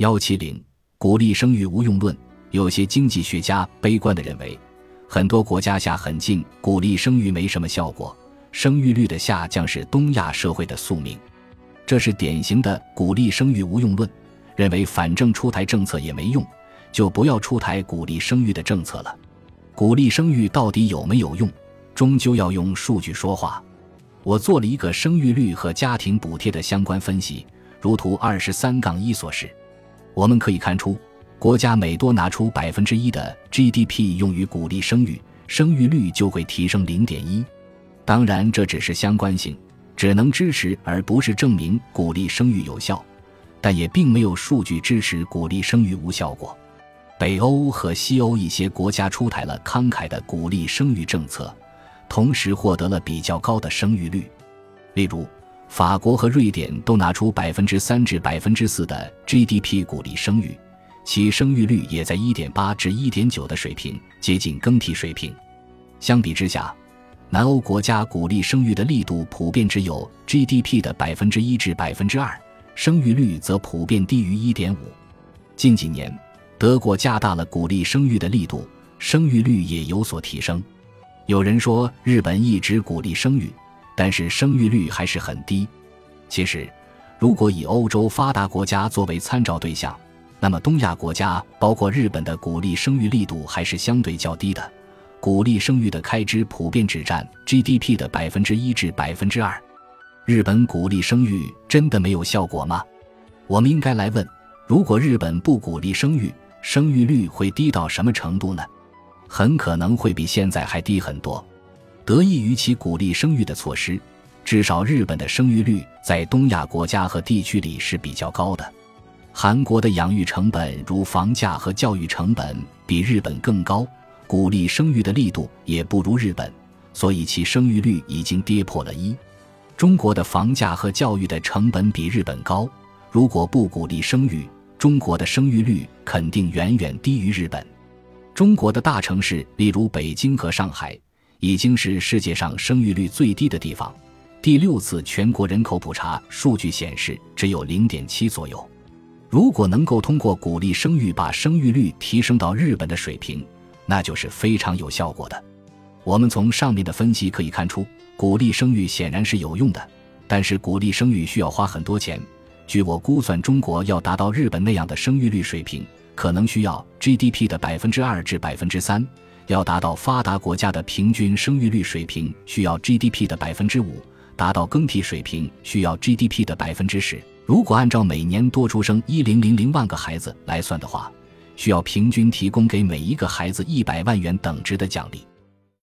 幺七零，鼓励生育无用论。有些经济学家悲观地认为，很多国家下狠劲鼓励生育没什么效果，生育率的下降是东亚社会的宿命。这是典型的鼓励生育无用论，认为反正出台政策也没用，就不要出台鼓励生育的政策了。鼓励生育到底有没有用，终究要用数据说话。我做了一个生育率和家庭补贴的相关分析，如图二十三杠一所示。我们可以看出。国家每多拿出百分之一的 GDP 用于鼓励生育，生育率就会提升零点一。当然，这只是相关性，只能支持而不是证明鼓励生育有效，但也并没有数据支持鼓励生育无效果。北欧和西欧一些国家出台了慷慨的鼓励生育政策，同时获得了比较高的生育率。例如，法国和瑞典都拿出百分之三至百分之四的 GDP 鼓励生育。其生育率也在1.8至1.9的水平，接近更替水平。相比之下，南欧国家鼓励生育的力度普遍只有 GDP 的百分之一至百分之二，生育率则普遍低于1.5。近几年，德国加大了鼓励生育的力度，生育率也有所提升。有人说日本一直鼓励生育，但是生育率还是很低。其实，如果以欧洲发达国家作为参照对象，那么，东亚国家包括日本的鼓励生育力度还是相对较低的，鼓励生育的开支普遍只占 GDP 的百分之一至百分之二。日本鼓励生育真的没有效果吗？我们应该来问：如果日本不鼓励生育，生育率会低到什么程度呢？很可能会比现在还低很多。得益于其鼓励生育的措施，至少日本的生育率在东亚国家和地区里是比较高的。韩国的养育成本，如房价和教育成本，比日本更高，鼓励生育的力度也不如日本，所以其生育率已经跌破了一。中国的房价和教育的成本比日本高，如果不鼓励生育，中国的生育率肯定远远低于日本。中国的大城市，例如北京和上海，已经是世界上生育率最低的地方。第六次全国人口普查数据显示，只有零点七左右。如果能够通过鼓励生育把生育率提升到日本的水平，那就是非常有效果的。我们从上面的分析可以看出，鼓励生育显然是有用的，但是鼓励生育需要花很多钱。据我估算，中国要达到日本那样的生育率水平，可能需要 GDP 的百分之二至百分之三；要达到发达国家的平均生育率水平，需要 GDP 的百分之五；达到更替水平，需要 GDP 的百分之十。如果按照每年多出生一零零零万个孩子来算的话，需要平均提供给每一个孩子一百万元等值的奖励。